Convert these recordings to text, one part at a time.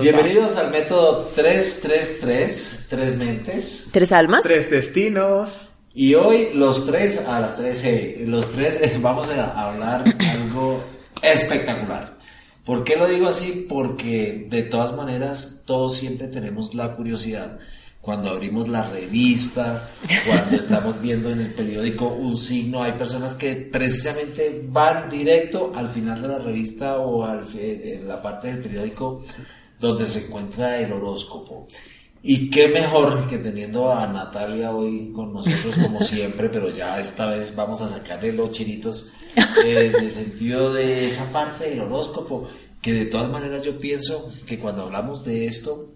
Bienvenidos al método 333, tres mentes. ¿Tres almas? Tres destinos. Y hoy los tres a las 13, los tres eh, vamos a hablar algo espectacular. ¿Por qué lo digo así? Porque de todas maneras todos siempre tenemos la curiosidad. Cuando abrimos la revista, cuando estamos viendo en el periódico un signo, hay personas que precisamente van directo al final de la revista o al, en la parte del periódico donde se encuentra el horóscopo. Y qué mejor que teniendo a Natalia hoy con nosotros como siempre, pero ya esta vez vamos a sacarle los chiritos eh, en el sentido de esa parte del horóscopo, que de todas maneras yo pienso que cuando hablamos de esto,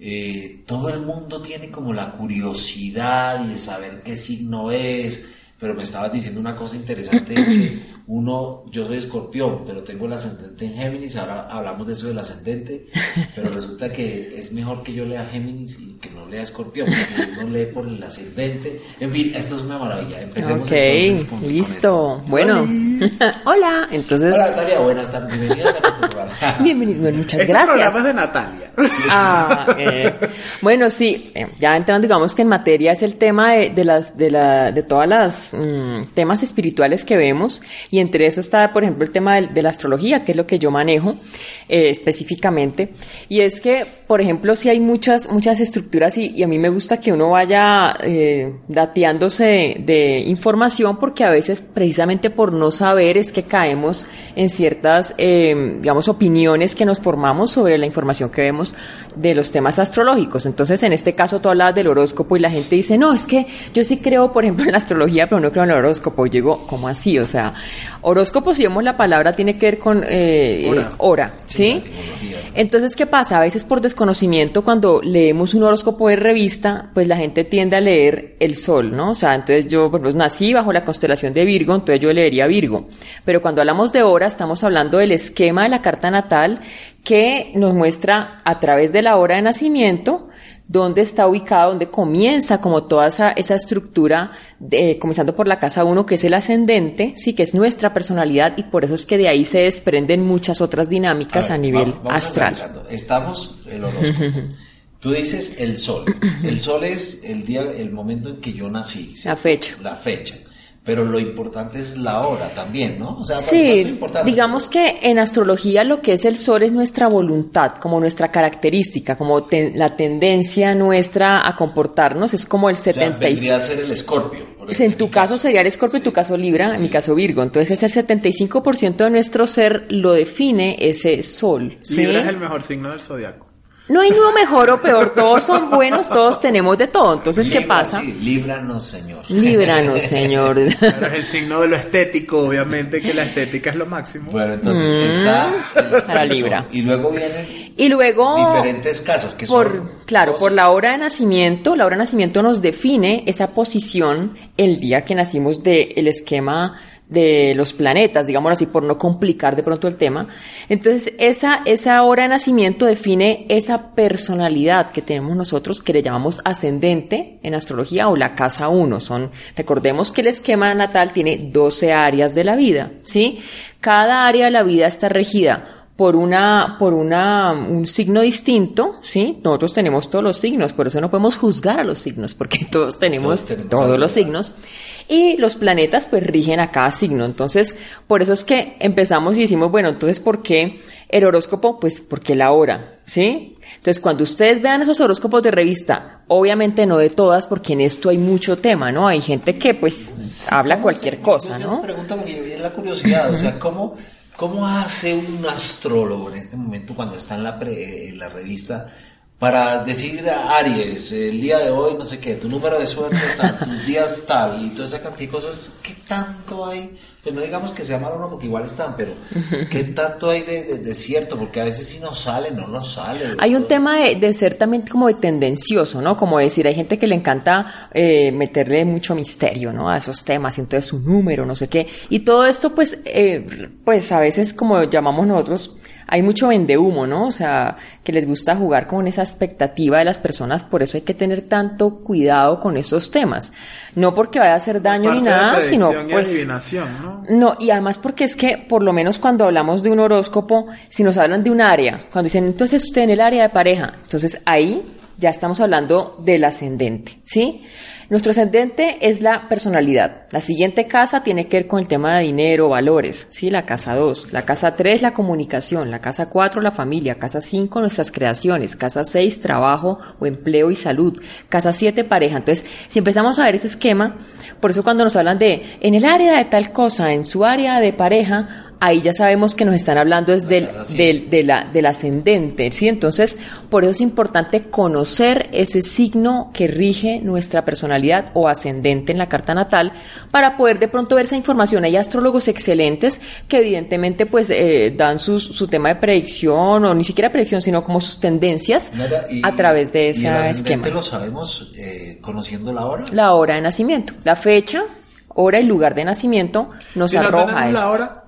eh, todo el mundo tiene como la curiosidad y de saber qué signo es, pero me estabas diciendo una cosa interesante, es que uno, yo soy escorpión, pero tengo el ascendente en Géminis, ahora hablamos de eso del ascendente, pero resulta que es mejor que yo lea Géminis y que no lea escorpión, porque uno lee por el ascendente. En fin, esto es una maravilla. Empecemos ok, entonces con, listo. bueno, hola, entonces. Hola Natalia, buenas tardes, bienvenidos a nuestro programa. Bienvenido, bueno, muchas Este gracias. programa es de Natalia. Ah, eh, bueno, sí, eh, ya entrando, digamos que en materia es el tema de, de las, de la, de todas las mm, temas espirituales que vemos y entre eso está, por ejemplo, el tema de, de la astrología, que es lo que yo manejo eh, específicamente. Y es que, por ejemplo, si hay muchas, muchas estructuras y, y a mí me gusta que uno vaya eh, dateándose de, de información porque a veces precisamente por no saber es que caemos en ciertas, eh, digamos, opiniones que nos formamos sobre la información que vemos de los temas astrológicos. Entonces, en este caso, tú hablas del horóscopo y la gente dice, no, es que yo sí creo, por ejemplo, en la astrología, pero no creo en el horóscopo. Yo digo, ¿cómo así? O sea, horóscopo, si vemos la palabra, tiene que ver con eh, Hora. eh, hora, ¿sí? Entonces, ¿qué pasa? A veces por desconocimiento, cuando leemos un horóscopo de revista, pues la gente tiende a leer el sol, ¿no? O sea, entonces yo, por ejemplo, nací bajo la constelación de Virgo, entonces yo leería Virgo. Pero cuando hablamos de hora, estamos hablando del esquema de la carta natal que nos muestra a través de la hora de nacimiento dónde está ubicado, dónde comienza como toda esa, esa estructura, de- comenzando por la casa 1, que es el ascendente, sí, que es nuestra personalidad, y por eso es que de ahí se desprenden muchas otras dinámicas a, ver, nivel vamos- vamos astral. Estamos el horóscopo. Tú dices el sol. El sol es el día, el momento en que yo nací. ¿sí? La fecha. La fecha. Pero lo importante es la hora también, ¿no? O sea, es Sí, importante. digamos que en astrología lo que es el sol es nuestra voluntad, como nuestra característica, como ten- la tendencia nuestra a comportarnos, es como el O sea, 76. vendría a ser el escorpio. por Pues ejemplo, en tu caso sería el escorpio, en tu caso Libra, en mi caso Virgo. Entonces ese 75% de nuestro ser lo define ese sol. ¿sí? Libra es el mejor signo del zodiaco. No hay uno mejor o peor, todos son buenos, todos tenemos de todo. Entonces, ¿qué Libra, pasa? Sí, líbranos, Señor. Líbranos, Señor. Pero es el signo de lo estético, obviamente que la estética es lo máximo. Bueno, entonces está el, Para el Libra. Y luego vienen Y luego, diferentes casas que por, son. claro, dos- por la hora de nacimiento, la hora de nacimiento nos define esa posición el día que nacimos del esquema de los planetas, digámoslo así, por no complicar de pronto el tema. Entonces, esa, esa hora de nacimiento define esa personalidad que tenemos nosotros, que le llamamos ascendente en astrología o la casa 1. Son, recordemos que el esquema natal tiene 12 áreas de la vida, ¿sí? Cada área de la vida está regida por una, por una, un signo distinto, ¿sí? Nosotros tenemos todos los signos, por eso no podemos juzgar a los signos, porque todos tenemos Todos tenemos todos los signos. Y los planetas pues rigen a cada signo. Entonces, por eso es que empezamos y decimos, bueno, entonces, ¿por qué el horóscopo? Pues porque la hora, ¿sí? Entonces, cuando ustedes vean esos horóscopos de revista, obviamente no de todas, porque en esto hay mucho tema, ¿no? Hay gente que pues habla ¿Cómo cualquier cosa, yo ¿no? te pregunto porque es la curiosidad, o sea, ¿cómo, ¿cómo hace un astrólogo en este momento cuando está en la, pre- en la revista para decir a Aries, el día de hoy, no sé qué, tu número de suerte tal, tus días tal, y toda esa cantidad de cosas, ¿qué tanto hay? Pues no digamos que sea malo o no, porque igual están, pero ¿qué tanto hay de, de, cierto? Porque a veces si no sale, no nos sale. Hay un tema de, de, ser también como de tendencioso, ¿no? Como decir, hay gente que le encanta eh, meterle mucho misterio, ¿no? A esos temas, y entonces su número, no sé qué. Y todo esto, pues, eh, pues a veces como llamamos nosotros, hay mucho vendehumo, ¿no? O sea, que les gusta jugar con esa expectativa de las personas, por eso hay que tener tanto cuidado con esos temas. No porque vaya a hacer daño ni nada, sino pues ¿no? no, y además porque es que por lo menos cuando hablamos de un horóscopo, si nos hablan de un área, cuando dicen, "Entonces usted en el área de pareja", entonces ahí ya estamos hablando del ascendente, ¿sí? Nuestro ascendente es la personalidad. La siguiente casa tiene que ver con el tema de dinero, valores, ¿sí? La casa 2. La casa 3, la comunicación. La casa 4, la familia. Casa 5, nuestras creaciones. Casa 6, trabajo o empleo y salud. Casa 7, pareja. Entonces, si empezamos a ver ese esquema, por eso cuando nos hablan de en el área de tal cosa, en su área de pareja, ahí ya sabemos que nos están hablando es del, del, de la, del ascendente, ¿sí? Entonces, por eso es importante conocer ese signo que rige nuestra personalidad o ascendente en la carta natal para poder de pronto ver esa información. Hay astrólogos excelentes que evidentemente pues eh, dan su, su tema de predicción o ni siquiera predicción, sino como sus tendencias a través de ese ¿y esquema. lo sabemos eh, conociendo la hora? La hora de nacimiento, la fecha, hora y lugar de nacimiento nos arroja la hora?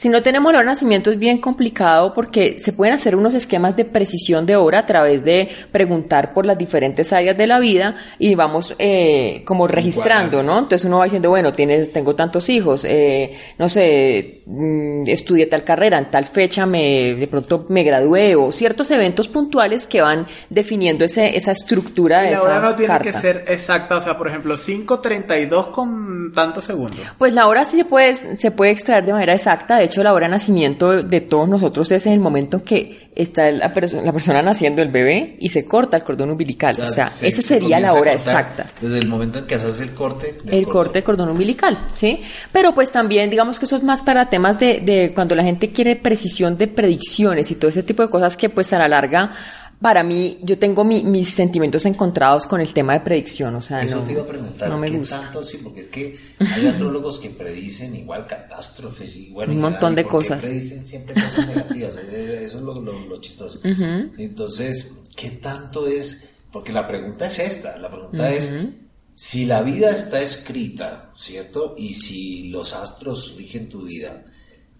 Si no tenemos el nacimiento es bien complicado porque se pueden hacer unos esquemas de precisión de hora a través de preguntar por las diferentes áreas de la vida y vamos eh, como registrando, ¿no? Entonces uno va diciendo, bueno, tienes, tengo tantos hijos, eh, no sé, mm, estudié tal carrera, en tal fecha me, de pronto me gradué o ciertos eventos puntuales que van definiendo ese, esa estructura de la hora no tiene que ser exacta, o sea, por ejemplo, 5.32 con tantos segundos. Pues la hora sí se puede, se puede extraer de manera exacta, de hecho la hora de nacimiento de todos nosotros es en el momento en que está la, la persona naciendo, el bebé, y se corta el cordón umbilical. O sea, esa sería la hora exacta. Desde el momento en que haces el corte. El corte del cordón umbilical, ¿sí? Pero pues también, digamos que eso es más para temas de, de cuando la gente quiere precisión de predicciones y todo ese tipo de cosas que pues a la larga para mí, yo tengo mis sentimientos encontrados con el tema de predicción, o sea, Eso no, te iba a preguntar, no me ¿qué gusta. tanto sí? Porque es que hay astrólogos que predicen igual catástrofes y bueno, Un montón de cosas. predicen siempre cosas negativas, eso es lo, lo, lo chistoso. Entonces, ¿qué tanto es? Porque la pregunta es esta, la pregunta es, si la vida está escrita, ¿cierto? Y si los astros rigen tu vida,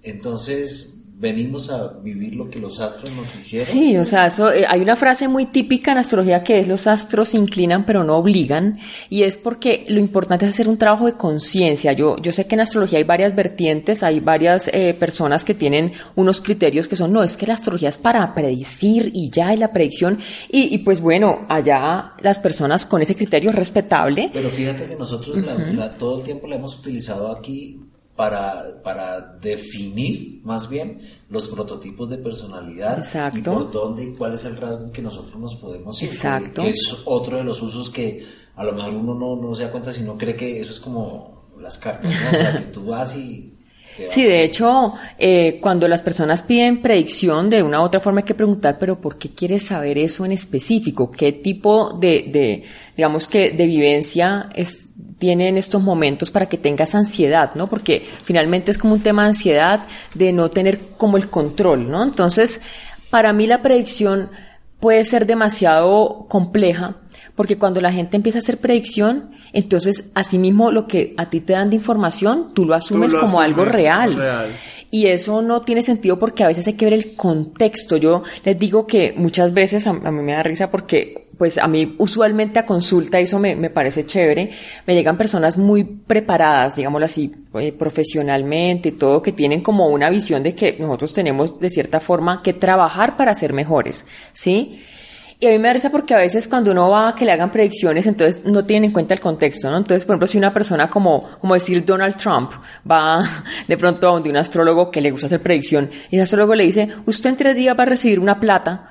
entonces venimos a vivir lo que los astros nos dijeron. Sí, o sea, eso, eh, hay una frase muy típica en astrología que es los astros inclinan pero no obligan y es porque lo importante es hacer un trabajo de conciencia. Yo, yo sé que en astrología hay varias vertientes, hay varias eh, personas que tienen unos criterios que son, no, es que la astrología es para predecir y ya hay la predicción y, y pues bueno, allá las personas con ese criterio es respetable. Pero fíjate que nosotros la, la, todo el tiempo la hemos utilizado aquí para, para definir más bien los prototipos de personalidad Exacto. y por dónde y cuál es el rasgo que nosotros nos podemos ir. Exacto. Que es otro de los usos que a lo mejor uno no, no se da cuenta, sino cree que eso es como las cartas, ¿no? O sea, que tú vas y Sí, de hecho, eh, cuando las personas piden predicción, de una u otra forma hay que preguntar, pero ¿por qué quieres saber eso en específico? ¿Qué tipo de, de digamos que, de vivencia es, tiene en estos momentos para que tengas ansiedad, ¿no? Porque finalmente es como un tema de ansiedad, de no tener como el control, ¿no? Entonces, para mí la predicción puede ser demasiado compleja, porque cuando la gente empieza a hacer predicción, entonces asimismo lo que a ti te dan de información, tú lo asumes Tú lo como algo real. real. Y eso no tiene sentido porque a veces hay que ver el contexto. Yo les digo que muchas veces a, a mí me da risa porque pues a mí usualmente a consulta, eso me, me parece chévere, me llegan personas muy preparadas, digámoslo así, eh, profesionalmente y todo, que tienen como una visión de que nosotros tenemos de cierta forma que trabajar para ser mejores, ¿sí? Y a mí me da porque a veces cuando uno va a que le hagan predicciones, entonces no tienen en cuenta el contexto, ¿no? Entonces, por ejemplo, si una persona como, como decir Donald Trump va de pronto a donde un astrólogo que le gusta hacer predicción, y el astrólogo le dice, usted en tres días va a recibir una plata,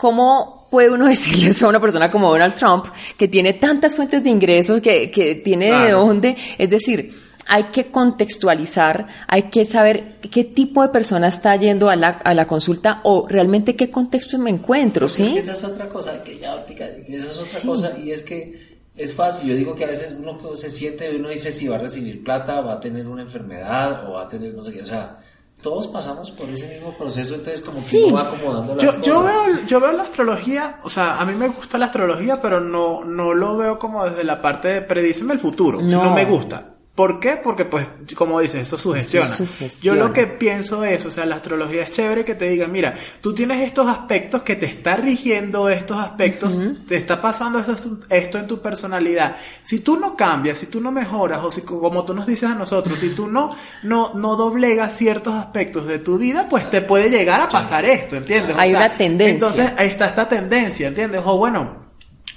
¿cómo puede uno decirle eso a una persona como Donald Trump, que tiene tantas fuentes de ingresos, que, que tiene de dónde? Es decir, hay que contextualizar, hay que saber qué tipo de persona está yendo a la, a la consulta o realmente qué contexto me encuentro, ¿sí? Es que esa es otra cosa, que ya, esa es otra cosa, y es que es fácil, yo digo que a veces uno se siente, uno dice si va a recibir plata, va a tener una enfermedad o va a tener no sé qué, o sea, todos pasamos por ese mismo proceso, entonces como que uno va acomodando las yo, cosas. Yo veo, yo veo la astrología, o sea, a mí me gusta la astrología, pero no, no lo veo como desde la parte de predíceme el futuro, no. no me gusta. ¿Por qué? Porque, pues, como dices, eso sugestiona. Yo lo que pienso es, o sea, la astrología es chévere que te diga, mira, tú tienes estos aspectos que te está rigiendo estos aspectos, te está pasando esto, esto, en tu personalidad. Si tú no cambias, si tú no mejoras, o si, como tú nos dices a nosotros, si tú no, no, no doblegas ciertos aspectos de tu vida, pues te puede llegar a pasar esto, ¿entiendes? Hay una tendencia. Entonces, ahí está esta tendencia, ¿entiendes? O bueno,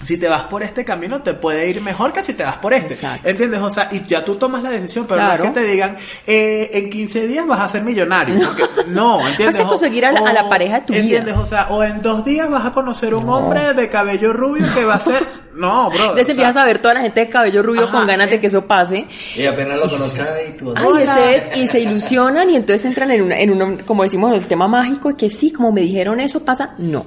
si te vas por este camino te puede ir mejor que si te vas por este. Exacto. ¿Entiendes? O sea, y ya tú tomas la decisión, pero claro. no es que te digan, eh, en 15 días vas a ser millonario. Porque, no, ¿entiendes? Vas a conseguir a la, o, a la pareja de tu ¿entiendes? vida. O sea, o en dos días vas a conocer un no. hombre de cabello rubio que va a ser... No, bro. Entonces empiezas a ver toda la gente de cabello rubio Ajá, con ganas de que eso pase. Y apenas lo conozca y tú Ay, ese es, y se ilusionan y entonces entran en una, en uno, como decimos, el tema mágico, que sí, como me dijeron eso pasa. No.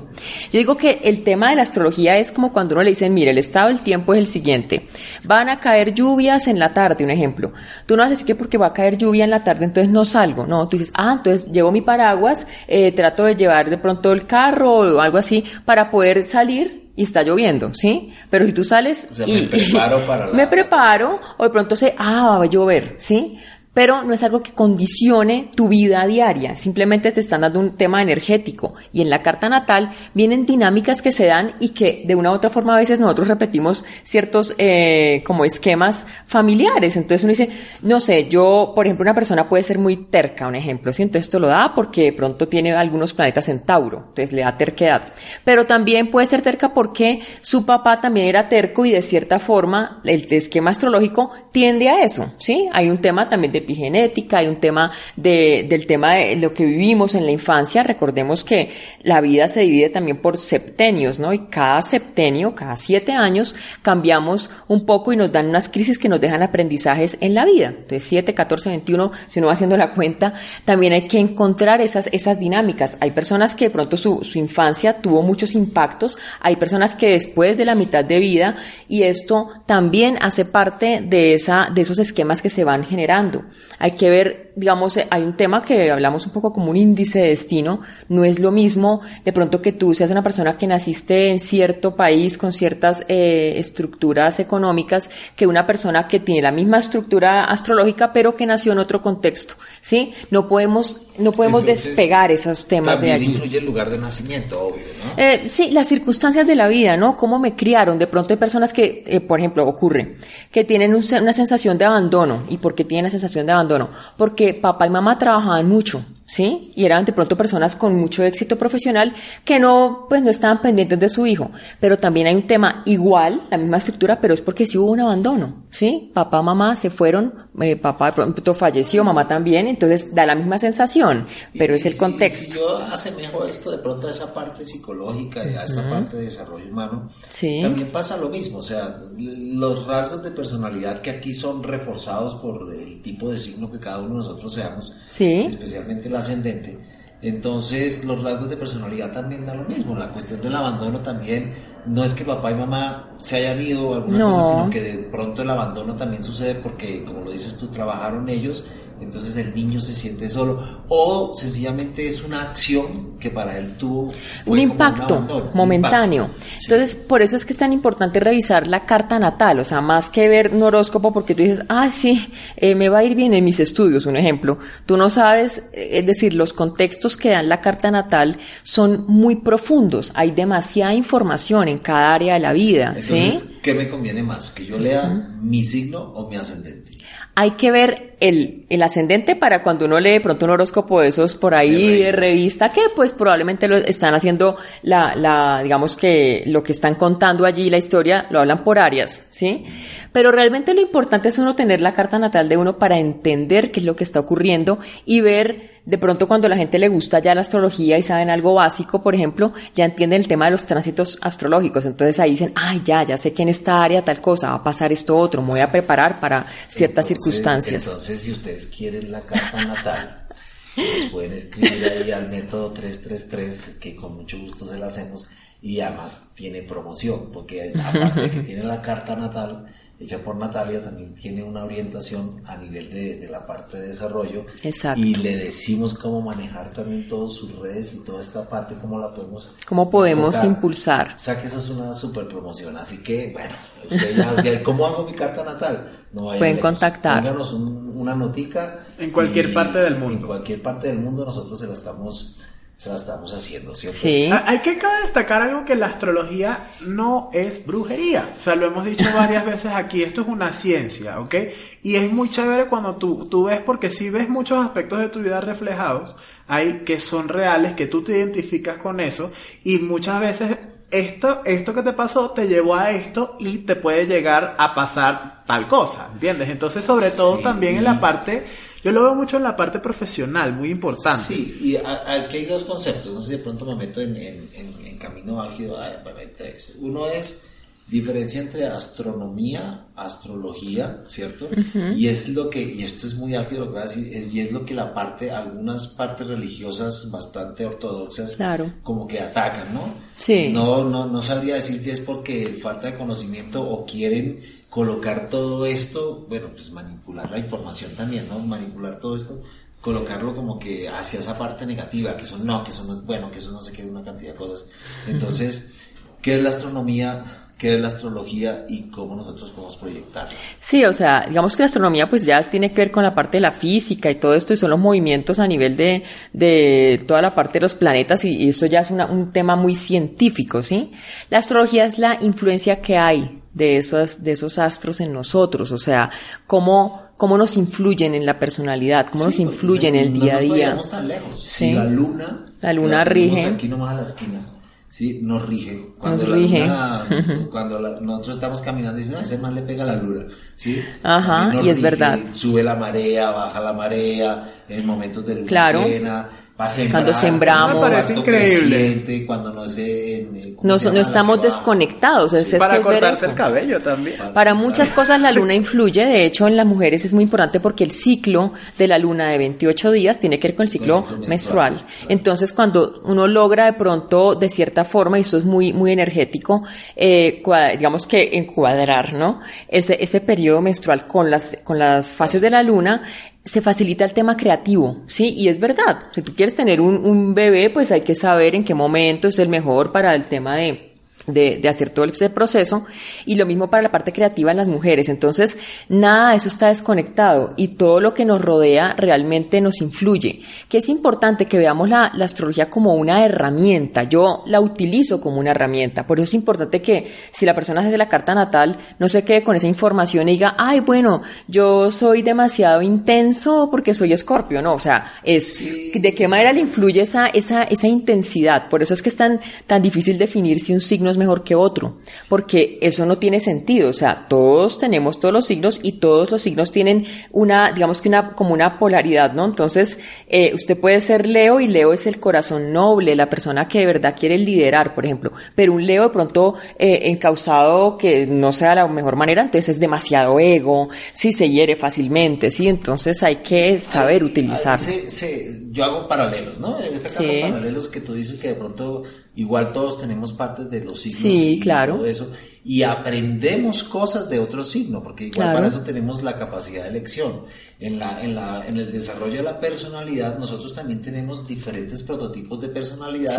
Yo digo que el tema de la astrología es como cuando uno le dicen, mire, el estado del tiempo es el siguiente. Van a caer lluvias en la tarde, un ejemplo. Tú no decir que porque va a caer lluvia en la tarde, entonces no salgo. No, tú dices, ah, entonces llevo mi paraguas, eh, trato de llevar de pronto el carro o algo así para poder salir y está lloviendo, ¿sí? Pero si tú sales o sea, y me preparo para la... me preparo o de pronto sé, ah, va a llover, ¿sí? Pero no es algo que condicione tu vida diaria, simplemente te están dando un tema energético y en la carta natal vienen dinámicas que se dan y que de una u otra forma a veces nosotros repetimos ciertos eh, como esquemas familiares, entonces uno dice, no sé, yo, por ejemplo, una persona puede ser muy terca, un ejemplo, ¿sí? Entonces esto lo da porque de pronto tiene algunos planetas en Tauro, entonces le da terquedad, pero también puede ser terca porque su papá también era terco y de cierta forma el esquema astrológico tiende a eso, ¿sí? Hay un tema también de epigenética, hay un tema de, del tema de lo que vivimos en la infancia. Recordemos que la vida se divide también por septenios, ¿no? Y cada septenio, cada siete años, cambiamos un poco y nos dan unas crisis que nos dejan aprendizajes en la vida. Entonces, 7, 14, 21, si uno va haciendo la cuenta, también hay que encontrar esas, esas dinámicas. Hay personas que de pronto su, su infancia tuvo muchos impactos, hay personas que después de la mitad de vida, y esto también hace parte de esa, de esos esquemas que se van generando. Hay que ver, digamos, hay un tema que hablamos un poco como un índice de destino. No es lo mismo de pronto que tú seas una persona que naciste en cierto país con ciertas eh, estructuras económicas que una persona que tiene la misma estructura astrológica pero que nació en otro contexto. ¿Sí? No podemos, no podemos Entonces, despegar esos temas de allí. Influye el lugar de nacimiento, obvio, ¿no? Eh, sí, las circunstancias de la vida, ¿no? Cómo me criaron. De pronto hay personas que, eh, por ejemplo, ocurre, que tienen un, una sensación de abandono. ¿Y por qué tienen la sensación de abandono? Porque papá y mamá trabajaban mucho, ¿sí? Y eran de pronto personas con mucho éxito profesional que no, pues no estaban pendientes de su hijo. Pero también hay un tema igual, la misma estructura, pero es porque sí hubo un abandono, ¿sí? Papá, mamá se fueron, eh, papá de pronto falleció, mamá también, entonces da la misma sensación, pero y es el si, contexto. Si yo asemejo esto de pronto a esa parte psicológica a esta uh -huh. parte de desarrollo humano, sí. también pasa lo mismo, o sea, los rasgos de personalidad que aquí son reforzados por el tipo de signo que cada uno de nosotros seamos, sí. especialmente el ascendente, entonces los rasgos de personalidad también da lo mismo, la cuestión del abandono también no es que papá y mamá se hayan ido o alguna no. cosa, sino que de pronto el abandono también sucede porque, como lo dices tú, trabajaron ellos, entonces el niño se siente solo o sencillamente es una acción que para él tuvo un impacto un momentáneo. Un impacto. Entonces, sí. por eso es que es tan importante revisar la carta natal, o sea, más que ver un horóscopo porque tú dices, ah, sí, eh, me va a ir bien en mis estudios, un ejemplo. Tú no sabes, eh, es decir, los contextos que dan la carta natal son muy profundos, hay demasiada información en cada área de la vida. Entonces, ¿sí? ¿qué me conviene más? ¿Que yo lea uh -huh. mi signo o mi ascendente? Hay que ver el, el, ascendente para cuando uno lee pronto un horóscopo de esos por ahí de revista, de revista que pues probablemente lo están haciendo la, la, digamos que lo que están contando allí, la historia, lo hablan por áreas, ¿sí? Pero realmente lo importante es uno tener la carta natal de uno para entender qué es lo que está ocurriendo y ver de pronto cuando la gente le gusta ya la astrología y saben algo básico, por ejemplo, ya entienden el tema de los tránsitos astrológicos. Entonces ahí dicen, ay, ya, ya sé quién esta área tal cosa, va a pasar esto otro, me voy a preparar para ciertas circunstancias. Entonces, si ustedes quieren la carta natal, nos pueden escribir ahí al método 333, que con mucho gusto se la hacemos, y además tiene promoción, porque aparte de que tiene la carta natal, hecha por Natalia, también tiene una orientación a nivel de, la parte de desarrollo. Exacto. Y le decimos cómo manejar también todas sus redes y toda esta parte, cómo la podemos... Cómo podemos impulsar. O sea que eso es una super promoción. Así que, bueno, ustedes ya, ¿cómo hago mi carta natal? No Pueden contactar. Pónganos una notica. En cualquier parte del mundo. En cualquier parte del mundo nosotros se la estamos se la estamos haciendo, ¿cierto? Sí. Ah, hay que destacar algo que la astrología no es brujería. O sea, lo hemos dicho varias veces aquí, esto es una ciencia, ¿ok? Y es muy chévere cuando tú, tú ves, porque si ves muchos aspectos de tu vida reflejados, hay que son reales, que tú te identificas con eso, y muchas veces esto, esto que te pasó te llevó a esto y te puede llegar a pasar tal cosa, ¿entiendes? Entonces, sobre todo también en la parte yo lo veo mucho en la parte profesional, muy importante. Sí, y aquí hay dos conceptos, no sé si de pronto me meto en, en, camino álgido, ah, bueno, hay tres. Uno es diferencia entre astronomía, astrología, ¿cierto? Y es lo que, y esto es muy álgido lo que voy a decir, es, y es lo que la parte, algunas partes religiosas bastante ortodoxas, como que atacan, ¿no? Sí. No, no, no sabría decir si es porque falta de conocimiento o quieren colocar todo esto, bueno, pues manipular la información también, ¿no? Manipular todo esto, colocarlo como que hacia esa parte negativa, que eso no, que eso no es bueno, que eso no se quede una cantidad de cosas. Entonces, ¿qué es la astronomía? qué es la astrología y cómo nosotros podemos proyectar. Sí, o sea, digamos que la astronomía pues ya tiene que ver con la parte de la física y todo esto y son los movimientos a nivel de, de toda la parte de los planetas y, esto ya es un tema muy científico, ¿sí? La astrología es la influencia que hay de esos, de esos astros en nosotros, o sea, cómo, cómo nos influyen en la personalidad, cómo nos influyen en el día a día. No tan lejos. Sí. la luna, la luna rige. Aquí nomás a la esquina. Sí, nos rige. Cuando nos rige. cuando nosotros estamos caminando, dicen, no, ese mal le pega la luna. ¿sí? Ajá, y es verdad. Sube la marea, baja la marea, en momentos de luna claro. llena cuando sembramos. parece increíble. Cuando no, se, no, no estamos desconectados. Es, para cortarse el cabello también. Para muchas cosas la luna influye. De hecho, en las mujeres es muy importante porque el ciclo de la luna de 28 días tiene que ver con el ciclo, menstrual. Entonces, cuando uno logra de pronto, de cierta forma, y eso es muy, muy energético, eh, digamos que encuadrar, ¿no? Ese, ese periodo menstrual con las, con las fases de la luna, se facilita el tema creativo, ¿sí? Y es verdad, si tú quieres tener un, un bebé, pues hay que saber en qué momento es el mejor para el tema de, de, de, hacer todo ese proceso y lo mismo para la parte creativa en las mujeres. Entonces, nada de eso está desconectado y todo lo que nos rodea realmente nos influye. Que es importante que veamos la, la astrología como una herramienta. Yo la utilizo como una herramienta. Por eso es importante que si la persona hace la carta natal, no se quede con esa información y diga, ay, bueno, yo soy demasiado intenso porque soy escorpio. No, o sea, es de qué manera le influye esa, esa, esa intensidad. Por eso es que es tan, tan difícil definir si un signo es mejor que otro, porque eso no tiene sentido, o sea, todos tenemos todos los signos y todos los signos tienen una, digamos que una, como una polaridad, ¿no? Entonces, eh, usted puede ser Leo y Leo es el corazón noble, la persona que de verdad quiere liderar, por ejemplo, pero un Leo de pronto eh, encausado que no sea la mejor manera, entonces es demasiado ego, si se hiere fácilmente, sí, entonces hay que saber utilizar. yo hago paralelos, ¿no? En este caso paralelos que tú dices que de pronto Igual todos tenemos partes de los signos y claro. todo eso. Y aprendemos cosas de otro signo, porque igual para eso tenemos la capacidad de elección. En, la, en, la, en el desarrollo de la personalidad, nosotros también tenemos diferentes prototipos de personalidad.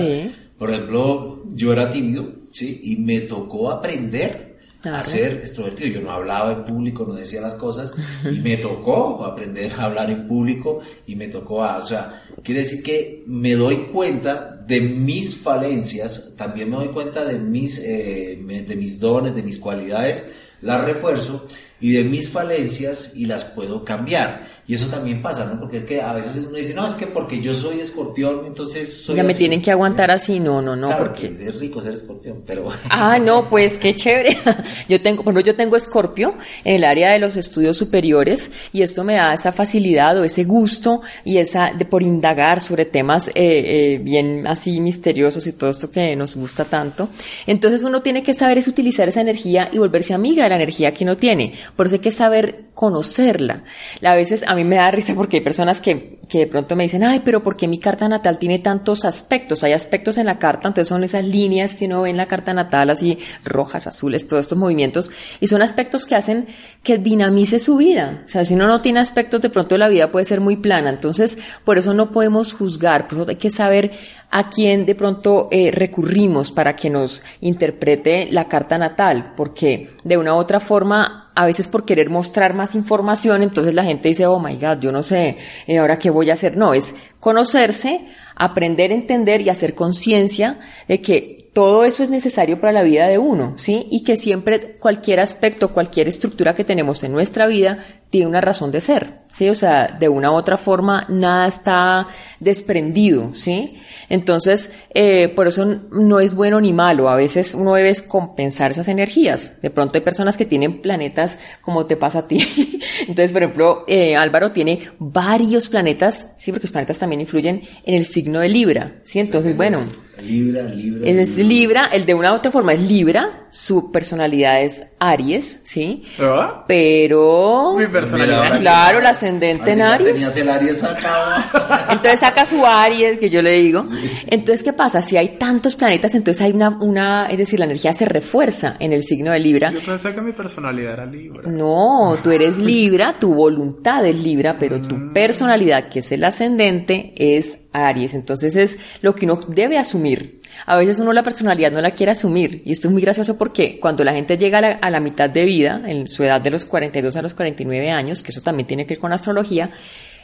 Por ejemplo, yo era tímido, ¿sí? Y me tocó aprender a ser extrovertido. Yo no hablaba en público, no decía las cosas y me tocó aprender a hablar en público y me tocó a, o sea, quiere decir que me doy cuenta de mis falencias, también me doy cuenta de mis, eh, de mis dones, de mis cualidades, las refuerzo, y de mis falencias y las puedo cambiar. Y eso también pasa, ¿no? Porque es que a veces uno dice, no, es que porque yo soy escorpión, entonces soy Ya me tienen que aguantar así, no, no, no, claro, porque... es rico ser escorpión, pero... Ah, no, pues qué chévere. Yo tengo, bueno, yo tengo escorpio en el área de los estudios superiores y esto me da esa facilidad o ese gusto y esa de por indagar sobre temas eh, eh, bien así misteriosos y todo esto que nos gusta tanto. Entonces uno tiene que saber es utilizar esa energía y volverse amiga de la energía que uno tiene. Por eso hay que saber conocerla. A veces a mí me da risa porque hay personas que, que de pronto me dicen, ay, pero ¿por qué mi carta natal tiene tantos aspectos? Hay aspectos en la carta, entonces son esas líneas que uno ve en la carta natal, así rojas, azules, todos estos movimientos, y son aspectos que hacen que dinamice su vida. O sea, si uno no tiene aspectos, de pronto la vida puede ser muy plana. Entonces, por eso no podemos juzgar, por eso hay que saber a quién de pronto eh, recurrimos para que nos interprete la carta natal, porque de una u otra forma, a veces por querer mostrar más información, entonces la gente dice, oh my God, yo no sé, eh, ahora qué voy a hacer. No, es conocerse, aprender entender y hacer conciencia de que todo eso es necesario para la vida de uno, ¿sí? Y que siempre cualquier aspecto, cualquier estructura que tenemos en nuestra vida tiene una razón de ser, ¿sí? O sea, de una u otra forma nada está desprendido, ¿sí? Entonces, eh, por eso no es bueno ni malo, a veces uno debe compensar esas energías. De pronto hay personas que tienen planetas como te pasa a ti. Entonces, por ejemplo, eh, Álvaro tiene varios planetas, sí, porque los planetas también influyen en el signo de Libra, ¿sí? Entonces, bueno. Libra, Libra. Es Libra, el de una u otra forma es Libra, su personalidad es Aries, ¿sí? ¿Verdad? Pero... Mi personalidad. Claro, el ascendente en Aries. Tenías el Aries acá. Entonces saca su Aries, que yo le digo. Entonces, ¿qué pasa? Si hay tantos planetas, entonces hay una, una, es decir, la energía se refuerza en el signo de Libra. Yo pensé que mi personalidad era Libra. No, tú eres Libra, tu voluntad es Libra, pero tu Mm. personalidad, que es el ascendente, es Aries. Entonces es lo que uno debe asumir. A veces uno la personalidad no la quiere asumir y esto es muy gracioso porque cuando la gente llega a la, a la mitad de vida, en su edad de los 42 a los 49 años, que eso también tiene que ver con astrología,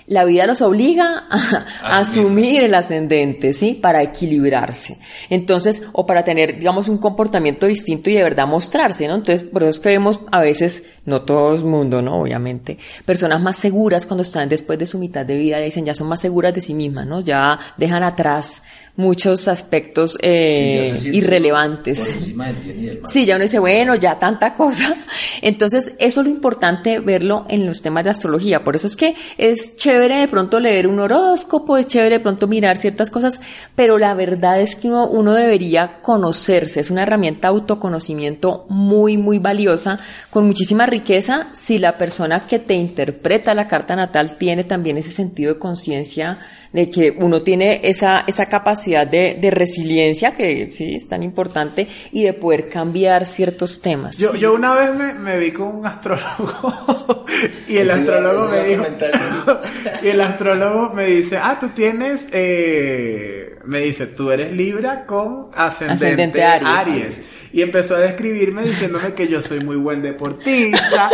la vida los obliga a, a asumir el ascendente, ¿sí? Para equilibrarse. Entonces, o para tener, digamos, un comportamiento distinto y de verdad mostrarse, ¿no? Entonces, por eso es que vemos a veces, no todo el mundo, ¿no? Obviamente, personas más seguras cuando están después de su mitad de vida, dicen, ya son más seguras de sí mismas, ¿no? Ya dejan atrás muchos aspectos eh, irrelevantes. Por encima del bien y del mal. Sí, ya uno dice, bueno, ya tanta cosa. Entonces, eso es lo importante verlo en los temas de astrología. Por eso es que es chévere de pronto leer un horóscopo, es chévere de pronto mirar ciertas cosas, pero la verdad es que uno, uno debería conocerse. Es una herramienta de autoconocimiento muy, muy valiosa, con muchísima riqueza, si la persona que te interpreta la carta natal tiene también ese sentido de conciencia de que uno tiene esa, esa capacidad de, de resiliencia, que sí, es tan importante, y de poder cambiar ciertos temas. Yo, yo una vez me, me vi con un astrólogo y el astrólogo me dijo y el astrólogo me dice ah tú tienes eh, me dice tú eres Libra con ascendente, Ascendente Aries. Aries. Y empezó a describirme diciéndome que yo soy muy buen deportista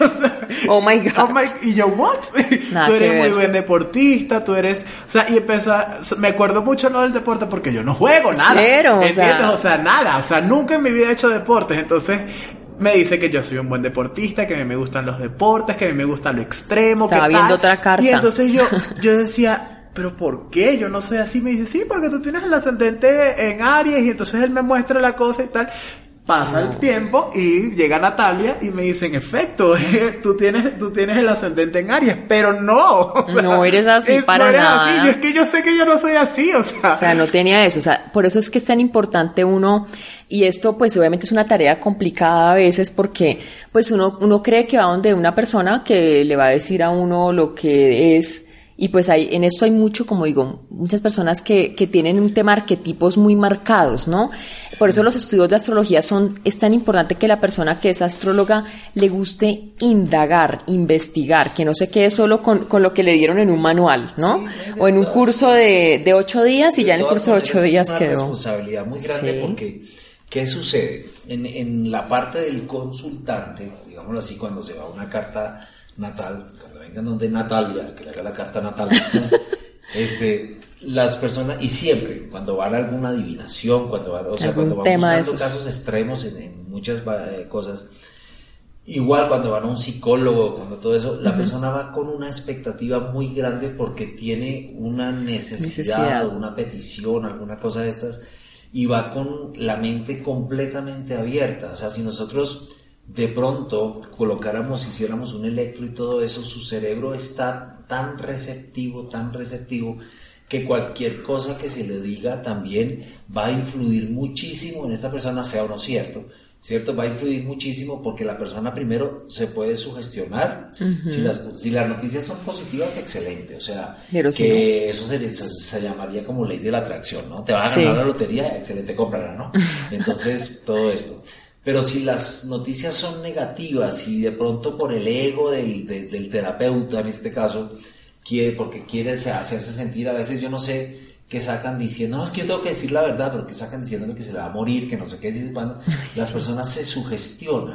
O sea, Oh my God. oh my- y yo what tú eres muy ver. buen deportista tú eres o sea y empezó a, me acuerdo mucho no del deporte porque yo no juego nada Cero, o ¿entiendes? sea. o sea, nada, o sea, nunca en mi vida he hecho deportes, entonces me dice que yo soy un buen deportista, que a mí me gustan los deportes, que a mí me gusta lo extremo, Estaba que viendo tal. otra carta. Y entonces yo, yo decía, pero ¿por qué? Yo no soy así. Me dice, sí, porque tú tienes el ascendente en Aries y entonces él me muestra la cosa y tal. Pasa el tiempo y llega Natalia y me dice, en efecto, tú tienes, tú tienes el ascendente en Aries, pero no. o sea, No eres así para no eres nada. así. Yo, es que yo sé que yo no soy así, o sea. O sea, no tenía eso. O sea, por eso es que es tan importante uno, y esto pues obviamente es una tarea complicada a veces porque pues uno, uno cree que va donde una persona que le va a decir a uno lo que es, y pues hay, en esto hay mucho, como digo, muchas personas que, que tienen un tema arquetipos muy marcados, ¿no? Por eso los estudios de astrología son, es tan importante que la persona que es astróloga le guste indagar, investigar, que no se quede solo con, con lo que le dieron en un manual, ¿no? Sí, o en un curso de, de ocho días y ya en el curso de ocho días es una quedó. responsabilidad muy grande Sí. porque, ¿qué sucede? En, en la parte del consultante, digámoslo así, cuando se va una carta natal, vengan donde Natalia, que le haga la carta natal, este, las personas, y siempre, cuando van a alguna adivinación, cuando van, o sea, cuando van buscando casos extremos en, en muchas eh, cosas, Igual cuando van a un psicólogo, cuando todo eso, la persona va con una expectativa muy grande porque tiene una necesidad, una petición, alguna cosa de estas, y va con la mente completamente abierta. O sea, si nosotros de pronto colocáramos, hiciéramos un electro y todo eso, su cerebro está tan receptivo, tan receptivo, que cualquier cosa que se le diga también va a influir muchísimo en esta persona, sea o no cierto. ¿Cierto? Va a influir muchísimo porque la persona primero se puede sugestionar. si, las, si las noticias son positivas, excelente. O sea, que eso se, llamaría como ley de la atracción, ¿no? Te va a ganar la lotería, excelente, cómprala, ¿no? Entonces, todo esto. Pero si las noticias son negativas y de pronto por el ego del, del terapeuta, en este caso, quiere, porque quiere hacerse sentir, a veces yo no sé qué sacan diciendo, no, es que yo tengo que decir la verdad, pero que sacan diciendo que se le va a morir, que no sé qué, decir cuando las personas se sugestionan.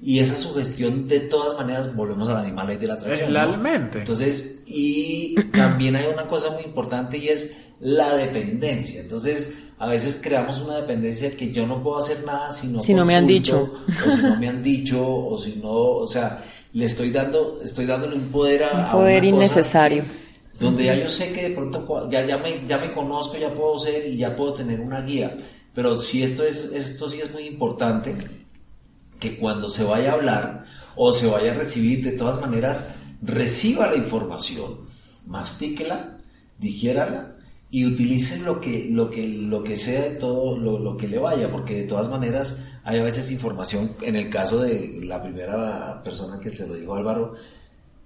Y esa sugestión, de todas maneras, volvemos a la misma ley de la atracción. Realmente. Entonces, y también hay una cosa muy importante y es la dependencia. Entonces, a veces creamos una dependencia que yo no puedo hacer nada si no, si no me han dicho. O si no me han dicho, o si no, o sea, le estoy dando, estoy dándole un poder a. Un poder innecesario. donde ya yo sé que de pronto ya, ya, me, ya me conozco, ya puedo ser y ya puedo tener una guía. Pero si esto es, esto sí es muy importante, que cuando se vaya a hablar o se vaya a recibir, de todas maneras, reciba la información, mastíquela, digiérala y utilicen lo que, lo que, lo que sea de todo lo, que le vaya, porque de todas maneras hay a veces información, en el caso de la primera persona que se lo dijo Álvaro,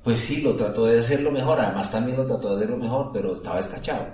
pues sí, lo trató de hacerlo mejor, además también lo trató de hacerlo mejor, pero estaba escachado.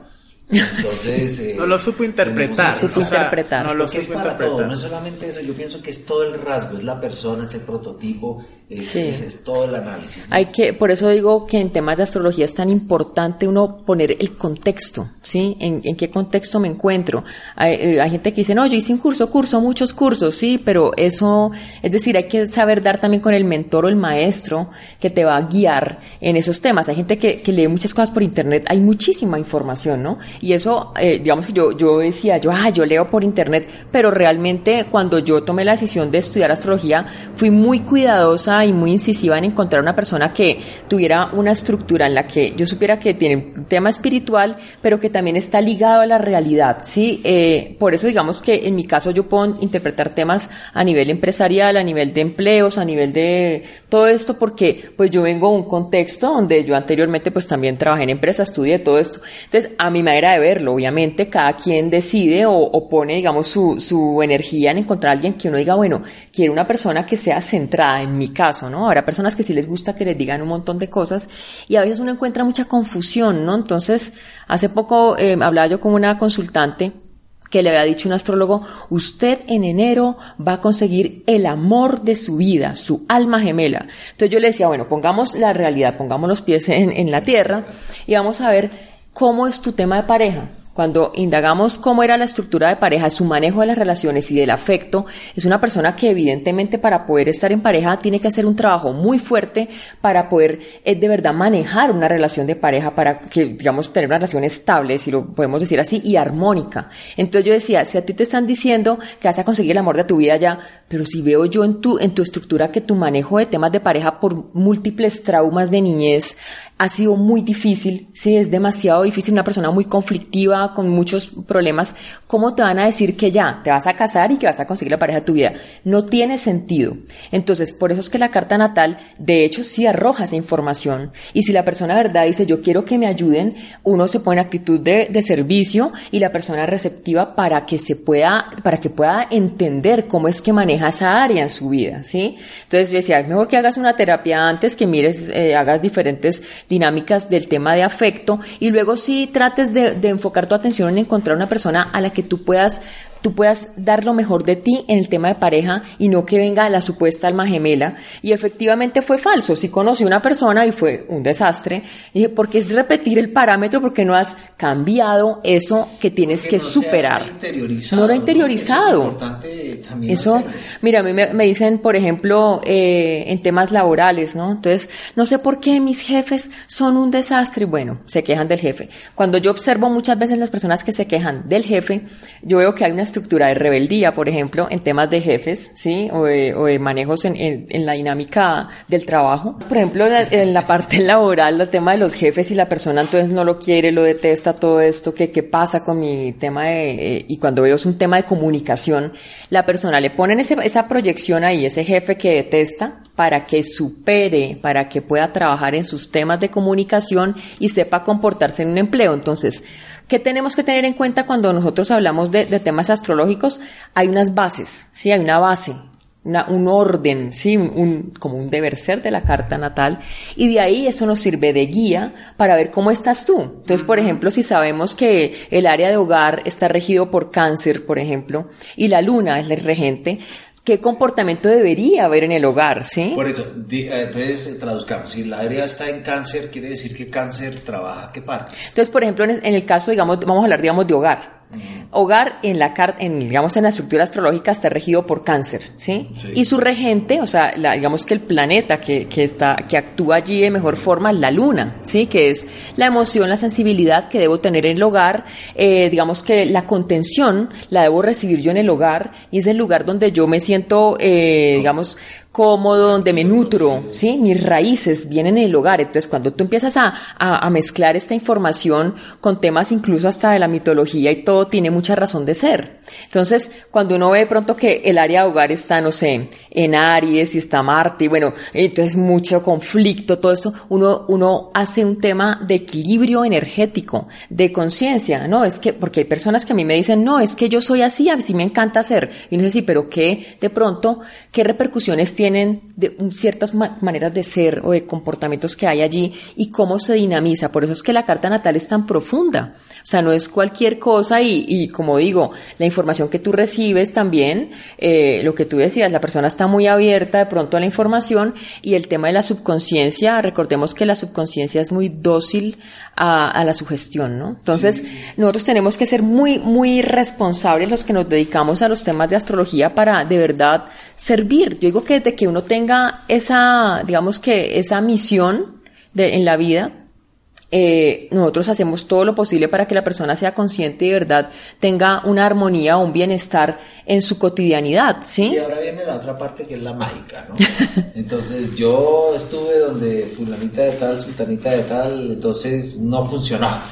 Entonces, eh, no lo supo interpretar. Supo interpretar. No lo supo es para todo, no es solamente eso, yo pienso que es todo el rasgo, es la persona, es el prototipo, es, es, todo el análisis. Hay que, por eso digo que en temas de astrología es tan importante uno poner el contexto, ¿sí? En, en qué contexto me encuentro. Hay, eh, hay, gente que dice, no, yo hice un curso, curso, muchos cursos, sí, pero eso, es decir, hay que saber dar también con el mentor o el maestro que te va a guiar en esos temas. Hay gente que, que lee muchas cosas por internet, hay muchísima información, ¿no? Y eso, eh, digamos que yo, yo decía, yo, ah, yo leo por internet, pero realmente cuando yo tomé la decisión de estudiar astrología, fui muy cuidadosa y muy incisiva en encontrar una persona que tuviera una estructura en la que yo supiera que tiene un tema espiritual, pero que también está ligado a la realidad, ¿sí? Eh, por eso digamos que en mi caso yo puedo interpretar temas a nivel empresarial, a nivel de empleos, a nivel de todo esto, porque pues yo vengo de un contexto donde yo anteriormente pues también trabajé en empresa, estudié todo esto. Entonces, a mi manera de verlo. Obviamente, cada quien decide o, pone, digamos, su, su, energía en encontrar a alguien que uno diga, bueno, quiero una persona que sea centrada, en mi caso, ¿no? Habrá personas que sí les gusta que les digan un montón de cosas y a veces uno encuentra mucha confusión, ¿no? Entonces, hace poco eh, hablaba yo con una consultante que le había dicho un astrólogo, usted en enero va a conseguir el amor de su vida, su alma gemela. Entonces yo le decía, bueno, pongamos la realidad, pongamos los pies en la tierra y vamos a ver ¿Cómo es tu tema de pareja? Cuando indagamos cómo era la estructura de pareja, su manejo de las relaciones y del afecto, es una persona que evidentemente para poder estar en pareja tiene que hacer un trabajo muy fuerte para poder eh, de verdad manejar una relación de pareja, para que, digamos, tener una relación estable, si lo podemos decir así, y armónica. Entonces yo decía, si a ti te están diciendo que vas a conseguir el amor de tu vida ya, pero si veo yo en tu, en tu estructura que tu manejo de temas de pareja por múltiples traumas de niñez ha sido muy difícil, sí, es demasiado difícil, una persona muy conflictiva, con muchos problemas, ¿cómo te van a decir que ya te vas a casar y que vas a conseguir la pareja de tu vida? No tiene sentido. Entonces, por eso es que la carta natal, de hecho, sí arroja esa información. Y si la persona verdad dice, yo quiero que me ayuden, uno se pone en actitud de, de servicio y la persona receptiva para que se pueda, para que pueda entender cómo es que maneja esa área en su vida, ¿sí? Entonces, yo decía, es mejor que hagas una terapia antes, que mires, eh, hagas diferentes dinámicas del tema de afecto y luego sí trates de, de enfocar tu atención en encontrar una persona a la que tú puedas tú puedas dar lo mejor de ti en el tema de pareja y no que venga la supuesta alma gemela. Y efectivamente fue falso. Sí conocí una persona y fue un desastre. Y dije, ¿por qué es repetir el parámetro? Porque no has cambiado eso que tienes que superar. no lo interiorizado. Eso, mira, a mí me, dicen, por ejemplo, eh, en temas laborales, ¿no? Entonces, no sé por qué mis jefes son un desastre. Bueno, se quejan del jefe. Cuando yo observo muchas veces las personas que se quejan del jefe, yo veo que hay una estructura de rebeldía, por ejemplo, en temas de jefes, ¿sí? O de, manejos en, en, la dinámica del trabajo. Por ejemplo, en la parte laboral, el tema de los jefes y la persona entonces no lo quiere, lo detesta, todo esto, ¿qué, qué pasa con mi tema de, eh, y cuando veo es un tema de comunicación, la persona le ponen ese, esa proyección ahí, ese jefe que detesta, para que supere, para que pueda trabajar en sus temas de comunicación y sepa comportarse en un empleo. Entonces, ¿Qué tenemos que tener en cuenta cuando nosotros hablamos de, temas astrológicos? Hay unas bases, ¿sí? Hay una base, un orden, ¿sí? Un, como un deber ser de la carta natal. Y de ahí eso nos sirve de guía para ver cómo estás tú. Entonces, por ejemplo, si sabemos que el área de hogar está regido por cáncer, por ejemplo, y la luna es el regente, qué comportamiento debería haber en el hogar, ¿sí? Por eso, eh, entonces traduzcamos, si la área está en cáncer, quiere decir que cáncer trabaja qué parte. Entonces, por ejemplo, en el caso, digamos, vamos a hablar, digamos, de hogar. Hogar en la carta, en, digamos, en la estructura astrológica está regido por cáncer, ¿sí? Y su regente, o sea, digamos que el planeta que, que, está, que actúa allí de mejor forma es la luna, ¿sí? Que es la emoción, la sensibilidad que debo tener en el hogar, eh, digamos que la contención la debo recibir yo en el hogar y es el lugar donde yo me siento, eh, digamos, cómodo, donde me nutro, ¿sí? Mis raíces vienen en el hogar. Entonces, cuando tú empiezas a, a, mezclar esta información con temas incluso hasta de la mitología y todo, tiene mucha razón de ser. Entonces, cuando uno ve de pronto que el área de hogar está, no sé, en Aries y está Marte, y bueno, entonces mucho conflicto, todo esto, uno, uno hace un tema de equilibrio energético, de conciencia, ¿no? Es que, porque hay personas que a mí me dicen, no, es que yo soy así, a mí sí me encanta hacer. Y no sé si, pero ¿qué, de pronto, qué repercusiones tiene tienen de, ciertas maneras de ser o de comportamientos que hay allí y cómo se dinamiza. Por eso es que la carta natal es tan profunda. O sea, no es cualquier cosa y, como digo, la información que tú recibes también, eh, lo que tú decías, la persona está muy abierta de pronto a la información y el tema de la subconsciencia, recordemos que la subconsciencia es muy dócil a, a la sugestión, ¿no? Entonces, nosotros tenemos que ser muy, muy responsables los que nos dedicamos a los temas de astrología para de verdad servir. Yo digo que desde que uno tenga esa, digamos que esa misión de, en la vida, eh, nosotros hacemos todo lo posible para que la persona sea consciente y de verdad tenga una armonía o un bienestar en su cotidianidad, ¿sí? Y ahora viene la otra parte que es la mágica, ¿no? Entonces yo estuve donde fulanita de tal, sultanita de tal, entonces no funcionaba,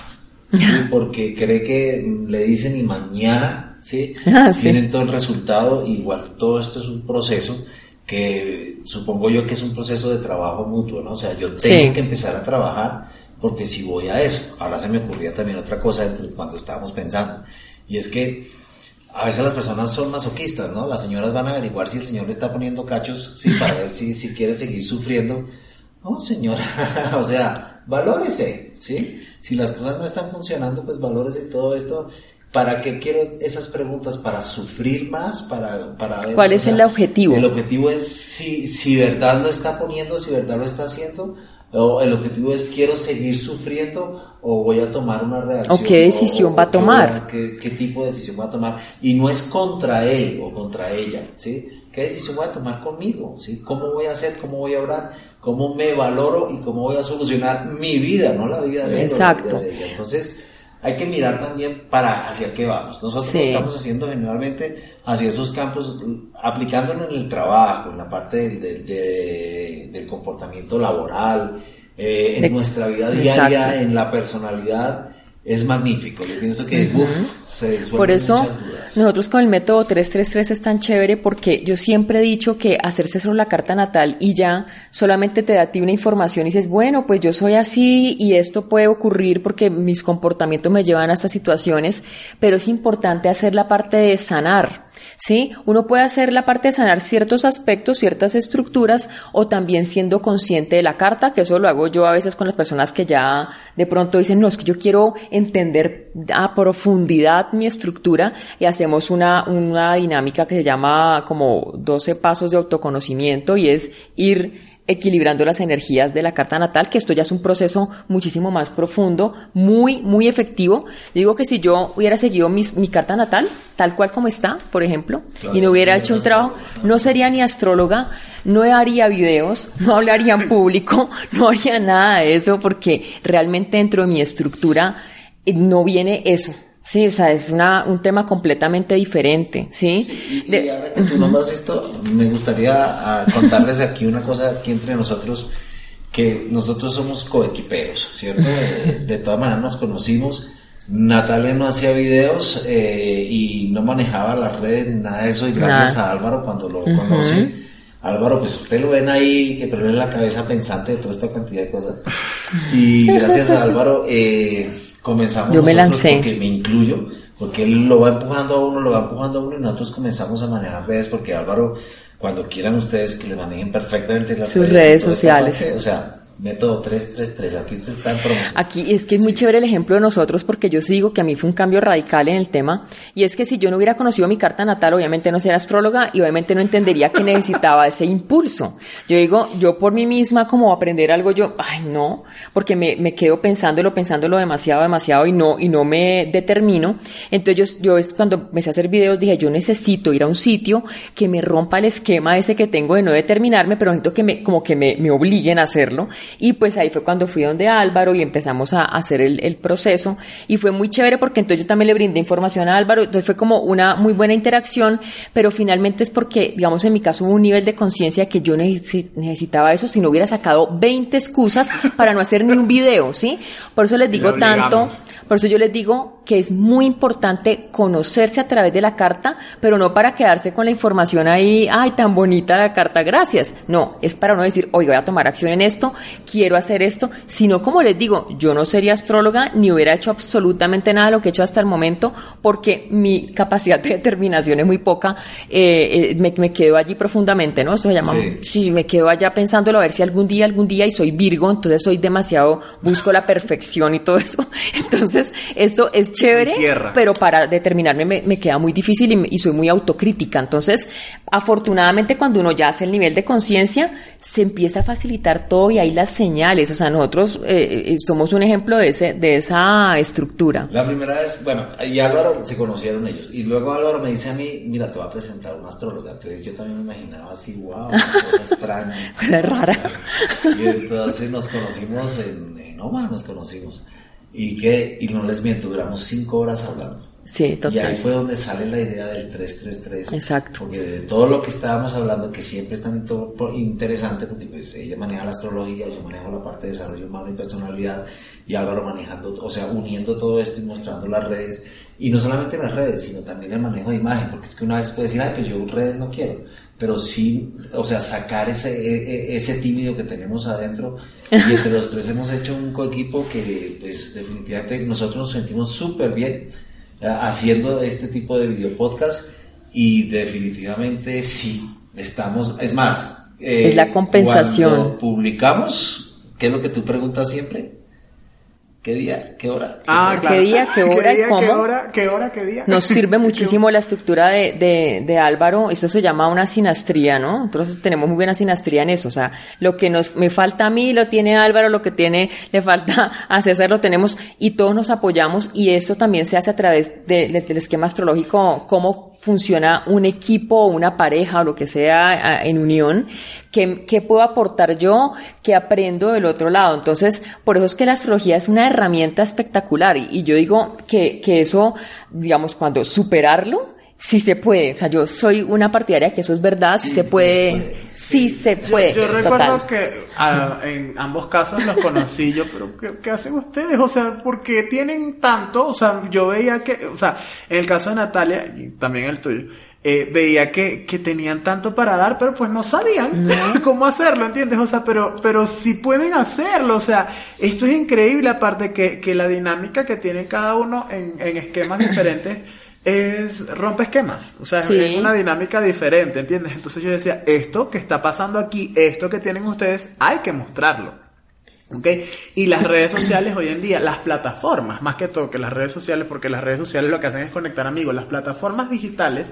porque cree que le dicen y mañana, ¿sí? Ah, Tienen todo el resultado, igual todo esto es un proceso que supongo yo que es un proceso de trabajo mutuo, ¿no? O sea, yo tengo que empezar a trabajar porque si voy a eso, ahora se me ocurría también otra cosa cuando estábamos pensando, y es que a veces las personas son masoquistas, ¿no? Las señoras van a averiguar si el señor le está poniendo cachos, sí, para ver si, si quiere seguir sufriendo. No, señora, o sea, valórese, ¿sí? Si las cosas no están funcionando, pues valórese todo esto. ¿Para qué quiero esas preguntas? ¿Para sufrir más? ¿Para, para ver, ¿Cuál es el objetivo? El objetivo es si, si verdad lo está poniendo, si verdad lo está haciendo, o el objetivo es quiero seguir sufriendo o voy a tomar una reacción. ¿O qué decisión va a tomar? Qué, tipo de decisión va a tomar? Y no es contra él o contra ella, ¿sí? ¿Qué decisión voy a tomar conmigo? ¿sí? ¿Cómo voy a hacer? ¿Cómo voy a orar? ¿Cómo me valoro? ¿Y cómo voy a solucionar mi vida, no la vida de Exacto. Entonces, hay que mirar también para hacia qué vamos. Nosotros lo estamos haciendo generalmente hacia esos campos, aplicándolo en el trabajo, en la parte del, del, comportamiento laboral, eh, en nuestra vida diaria, en la personalidad es magnífico. Yo pienso que se Por eso nosotros con el método 333 es tan chévere porque yo siempre he dicho que hacerse solo la carta natal y ya solamente te da a ti una información y dices, bueno, pues yo soy así y esto puede ocurrir porque mis comportamientos me llevan a estas situaciones, pero es importante hacer la parte de sanar. ¿sí? Uno puede hacer la parte de sanar ciertos aspectos, ciertas estructuras, o también siendo consciente de la carta, que eso lo hago yo a veces con las personas que ya de pronto dicen, no, es que yo quiero entender a profundidad mi estructura, y hacemos una, una dinámica que se llama como 12 pasos de autoconocimiento, y es ir equilibrando las energías de la carta natal, que esto ya es un proceso muchísimo más profundo, muy, muy efectivo. digo que si yo hubiera seguido mi carta natal, tal cual como está, por ejemplo, y no hubiera hecho un trabajo, no sería ni astróloga, no haría videos, no hablaría en público, no haría nada de eso, porque realmente dentro de mi estructura eh, no viene eso Sí, o sea, es una, un tema completamente diferente, ¿sí? sí y, ahora que tú nombras esto, me gustaría ah, contarles aquí una cosa aquí entre nosotros, que nosotros somos coequiperos, ¿cierto? De, todas maneras nos conocimos. Natalia no hacía videos eh, y no manejaba las redes, nada de eso, y gracias a Álvaro cuando lo conocí. Álvaro, pues usted lo ven ahí, que pierde la cabeza pensante de toda esta cantidad de cosas. Y gracias a Álvaro, eh, comenzamos Yo me lancé. porque me incluyo, porque él lo va empujando a uno, lo va empujando a uno y nosotros comenzamos a manejar redes porque Álvaro, cuando quieran ustedes que le manejen perfectamente las sus redes, sociales. o sea, Método 333, aquí usted está en promoción. Aquí es que es muy chévere el ejemplo de nosotros porque yo sí digo que a mí fue un cambio radical en el tema y es que si yo no hubiera conocido mi carta natal, obviamente no sería astróloga y obviamente no entendería que necesitaba ese impulso. Yo digo, yo por mí misma como aprender algo, yo, ay no, porque me, me quedo pensándolo, pensándolo demasiado, demasiado y no, y no me determino. Entonces yo, yo cuando empecé a hacer videos dije, yo necesito ir a un sitio que me rompa el esquema ese que tengo de no determinarme, pero necesito que me, como que me, me obliguen a hacerlo. Y pues ahí fue cuando fui donde Álvaro y empezamos a hacer el, el, proceso. Y fue muy chévere porque entonces yo también le brindé información a Álvaro. Entonces fue como una muy buena interacción, pero finalmente es porque, digamos, en mi caso hubo un nivel de conciencia que yo necesitaba eso si no hubiera sacado 20 excusas para no hacer ni un video, ¿sí? Por eso les digo tanto, por eso yo les digo que es muy importante conocerse a través de la carta, pero no para quedarse con la información ahí, ay, tan bonita la carta, gracias. No, es para no decir, oye, voy a tomar acción en esto, quiero hacer esto, sino como les digo, yo no sería astróloga ni hubiera hecho absolutamente nada de lo que he hecho hasta el momento porque mi capacidad de determinación es muy poca, eh, eh me, me, quedo allí profundamente, ¿no? Esto se llama, sí. me quedo allá pensándolo a ver si algún día, algún día, y soy Virgo, entonces soy demasiado, busco la perfección y todo eso. Entonces, esto es chévere, pero para determinarme me, me queda muy difícil y, y soy muy autocrítica. Entonces, afortunadamente cuando uno ya hace el nivel de conciencia, se empieza a facilitar todo y ahí las señales. O sea, nosotros eh, eh, somos un ejemplo de, ese, de esa estructura. La primera vez, bueno, y Álvaro se conocieron ellos. Y luego Álvaro me dice a mí, mira, te voy a presentar una astróloga. Entonces yo también me imaginaba así, wow, una cosa extraña. Cosa rara. Y entonces nos conocimos en, en Oma, nos conocimos. Y que, y no les miento, duramos cinco horas hablando. Sí, total. Y ahí fue donde sale la idea del 333. Exacto. Porque de todo lo que estábamos hablando, que siempre es tan interesante, porque pues ella maneja la astrología, yo manejo la parte de desarrollo humano y personalidad, y Álvaro manejando, o sea, uniendo todo esto y mostrando las redes, y no solamente las redes, sino también el manejo de imagen, porque es que una vez puede decir, ay, que yo redes no quiero, pero sí, o sea, sacar ese, e, e, ese tímido que tenemos adentro, y entre los tres hemos hecho un coequipo que, pues, definitivamente nosotros nos sentimos súper bien haciendo este tipo de video podcast y definitivamente sí, estamos, es más, es la compensación. Cuando publicamos, ¿qué es lo que tú preguntas siempre? ¿Qué día? ¿Qué hora? ah, ¿Qué día? ¿Qué hora? ¿Qué, cómo? ¿Qué hora? ¿Qué hora? ¿Qué día? Nos sirve muchísimo la estructura de, de, de, Álvaro. Eso se llama una sinastría, ¿no? Nosotros tenemos muy buena sinastría en eso. O sea, lo que nos, me falta a mí lo tiene Álvaro, lo que tiene, le falta a César lo tenemos y todos nos apoyamos y eso también se hace a través de, del esquema astrológico, cómo funciona un equipo o una pareja o lo que sea en unión, ¿qué, ¿qué, puedo aportar yo? ¿Qué aprendo del otro lado? Entonces, por eso es que la astrología es una herramienta espectacular y, y yo digo que, que eso, digamos, cuando superarlo, sí se puede. O sea, yo soy una partidaria que eso es verdad, sí, se puede. Sí, se puede. Yo, yo recuerdo que a, en ambos casos los conocí yo, pero ¿qué, ¿qué, hacen ustedes? O sea, ¿por qué tienen tanto? O sea, yo veía que, o sea, en el caso de Natalia, y también el tuyo, eh, veía que, que tenían tanto para dar, pero pues no sabían no. cómo hacerlo, ¿entiendes? O sea, pero, pero sí pueden hacerlo, o sea, esto es increíble, aparte que, que la dinámica que tienen cada uno en, en esquemas diferentes, es rompe esquemas, o sea, sí. es una dinámica diferente, ¿entiendes? Entonces yo decía, esto que está pasando aquí, esto que tienen ustedes, hay que mostrarlo. ¿Ok? Y las redes sociales hoy en día, las plataformas, más que todo que las redes sociales, porque las redes sociales lo que hacen es conectar amigos, las plataformas digitales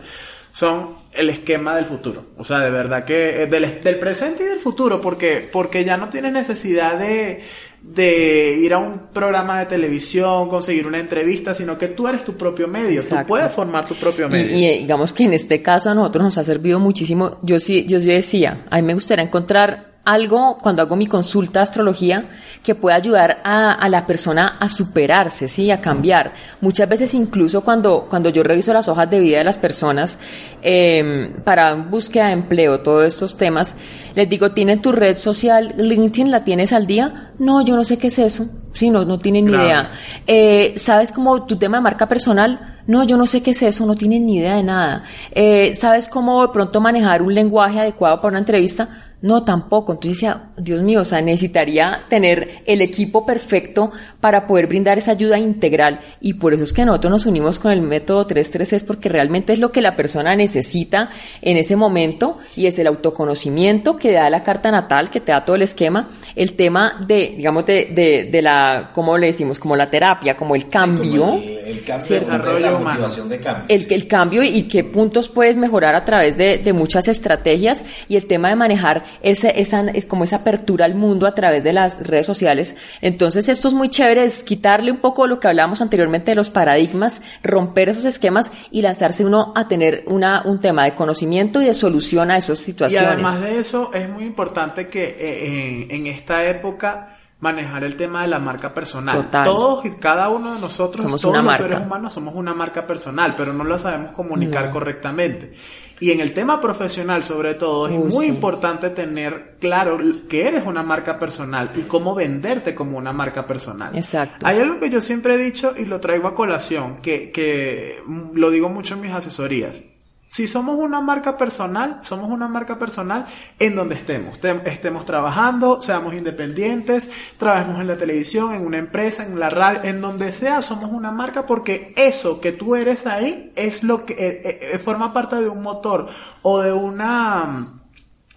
son el esquema del futuro. O sea, de verdad que del, del presente y del futuro, porque, porque ya no tienes necesidad de, de ir a un programa de televisión, conseguir una entrevista, sino que tú eres tu propio medio, Exacto. tú puedes formar tu propio medio. Y, y, digamos que en este caso a nosotros nos ha servido muchísimo. Yo sí, yo sí decía, a mí me gustaría encontrar algo cuando hago mi consulta de astrología que pueda ayudar a, la persona a superarse, ¿sí? A cambiar. Muchas veces incluso cuando, cuando yo reviso las hojas de vida de las personas eh, para búsqueda de empleo, todos estos temas, les digo, ¿tienen tu red social LinkedIn? ¿La tienes al día? No, yo no sé qué es eso. Sí, no, no tienen ni idea. Eh, ¿Sabes cómo tu tema de marca personal? No, yo no sé qué es eso, no tienen ni idea de nada. Eh, ¿Sabes cómo de pronto manejar un lenguaje adecuado para una entrevista? No, tampoco. Entonces decía, Dios mío, o sea, necesitaría tener el equipo perfecto para poder brindar esa ayuda integral. Y por eso es que nosotros nos unimos con el método 333 porque realmente es lo que la persona necesita en ese momento y es el autoconocimiento que da la carta natal, que te da todo el esquema, el tema de, digamos, de, de, de la, ¿cómo le decimos? Como la terapia, como el cambio. el, cambio, la motivación de cambio. El, el cambio y, qué puntos puedes mejorar a través de, de muchas estrategias y el tema de manejar esa, esa, es como esa apertura al mundo a través de las redes sociales. Entonces esto es muy chévere, es quitarle un poco lo que hablábamos anteriormente de los paradigmas, romper esos esquemas y lanzarse uno a tener una, un tema de conocimiento y de solución a esas situaciones. Y además de eso, es muy importante que eh, en, en esta época manejar el tema de la marca personal. Todos y cada uno de nosotros, somos todos los seres humanos somos una marca personal, pero no la sabemos comunicar correctamente. Y en el tema profesional, sobre todo, es muy importante tener claro que eres una marca personal y cómo venderte como una marca personal. Exacto. Hay algo que yo siempre he dicho y lo traigo a colación, que, que lo digo mucho en mis asesorías. Si somos una marca personal, somos una marca personal en donde estemos. Estemos trabajando, seamos independientes, trabajemos en la televisión, en una empresa, en la radio, en donde sea, somos una marca porque eso que tú eres ahí es lo que eh, eh, eh, forma parte de un motor o de una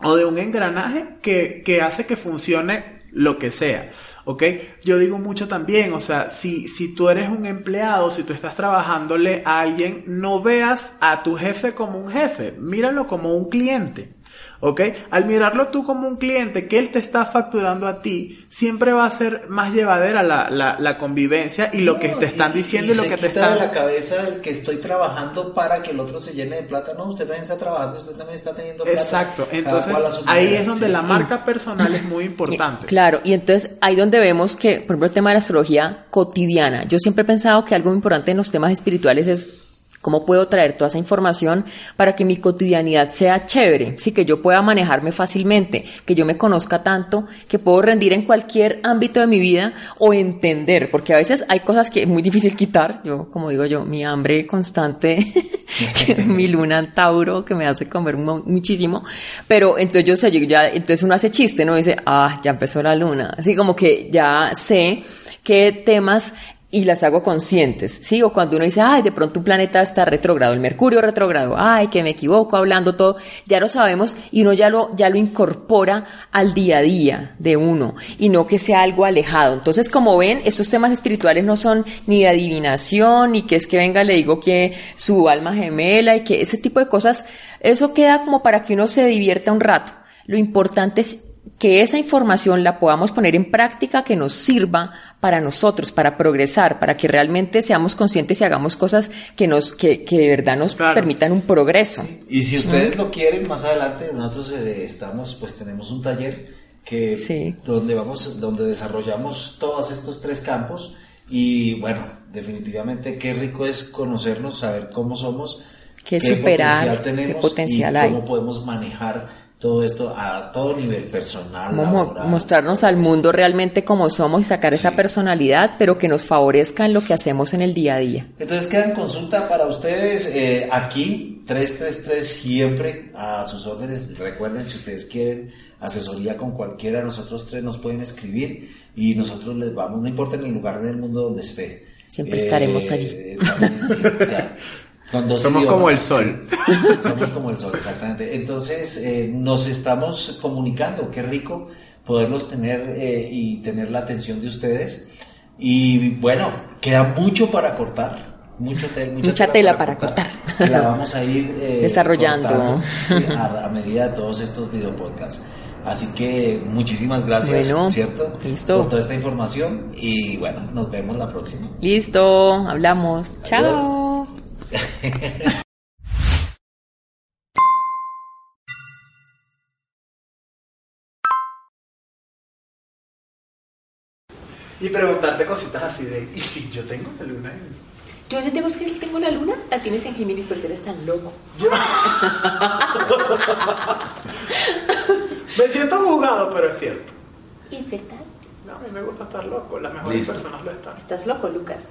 o de un engranaje que, que hace que funcione lo que sea. ¿Ok? Yo digo mucho también, o sea, si, si tú eres un empleado, si tú estás trabajándole a alguien, no veas a tu jefe como un jefe, míralo como un cliente. ¿Ok? Al mirarlo tú como un cliente que él te está facturando a ti, siempre va a ser más llevadera la, la, la convivencia y lo que te están diciendo y, lo que te están... de la cabeza el que estoy trabajando para que el otro se llene de plata. No, usted también está trabajando, usted también está teniendo plata. Exacto. Entonces, ahí es donde la marca personal es muy importante. claro. Y entonces, ahí donde vemos que, por ejemplo, el tema de la astrología cotidiana. Yo siempre he pensado que algo importante en los temas espirituales es ¿Cómo puedo traer toda esa información para que mi cotidianidad sea chévere? Sí, que yo pueda manejarme fácilmente, que yo me conozca tanto, que puedo rendir en cualquier ámbito de mi vida o entender, porque a veces hay cosas que es muy difícil quitar. Yo, como digo yo, mi hambre constante, mi luna en Tauro, que me hace comer muchísimo. Pero entonces yo sé, yo ya, entonces uno hace chiste, ¿no? Dice, ah, ya empezó la luna. Así como que ya sé qué temas y las hago conscientes, ¿sí? O cuando uno dice, ay, de pronto un planeta está retrógrado, el Mercurio retrógrado, ay, que me equivoco hablando todo, ya lo sabemos y uno ya lo, ya lo incorpora al día a día de uno y no que sea algo alejado. Entonces, como ven, estos temas espirituales no son ni de adivinación, ni que es que venga, le digo que su alma gemela y que ese tipo de cosas, eso queda como para que uno se divierta un rato. Lo importante es que esa información la podamos poner en práctica que nos sirva para nosotros, para progresar, para que realmente seamos conscientes y hagamos cosas que nos, que, que de verdad nos permitan un progreso. Y si ustedes lo quieren, más adelante nosotros eh, estamos, pues tenemos un taller que donde vamos, donde desarrollamos todos estos tres campos y bueno, definitivamente qué rico es conocernos, saber cómo somos, qué, superar, potencial tenemos qué potencial y cómo podemos manejar todo esto a todo nivel personal. mostrarnos al mundo realmente como somos y sacar esa personalidad, pero que nos favorezca en lo que hacemos en el día a día. Entonces quedan consulta para ustedes eh, aquí, 333 siempre a sus órdenes. Recuerden, si ustedes quieren asesoría con cualquiera de nosotros tres, nos pueden escribir y nosotros les vamos, no importa en el lugar del mundo donde esté. Siempre estaremos allí. Eh, somos como el sol. Somos como el sol, exactamente. Entonces, eh, nos estamos comunicando, qué rico poderlos tener eh, y tener la atención de ustedes. Y bueno, queda mucho para cortar. Mucho mucha, tela, para, cortar. La vamos a ir eh, desarrollando a, medida de todos estos video podcasts. Así que muchísimas gracias, ¿cierto? Listo. Por toda esta información y bueno, nos vemos la próxima. Listo, hablamos. Chao y preguntarte cositas así de, ¿y si yo tengo la luna yo le tengo que tengo la luna, la tienes en Géminis, por eres tan loco. Yo... me siento jugado, pero es cierto. ¿Y es verdad? No, a mí me gusta estar loco, las mejores Listo. personas lo están. Estás loco, Lucas.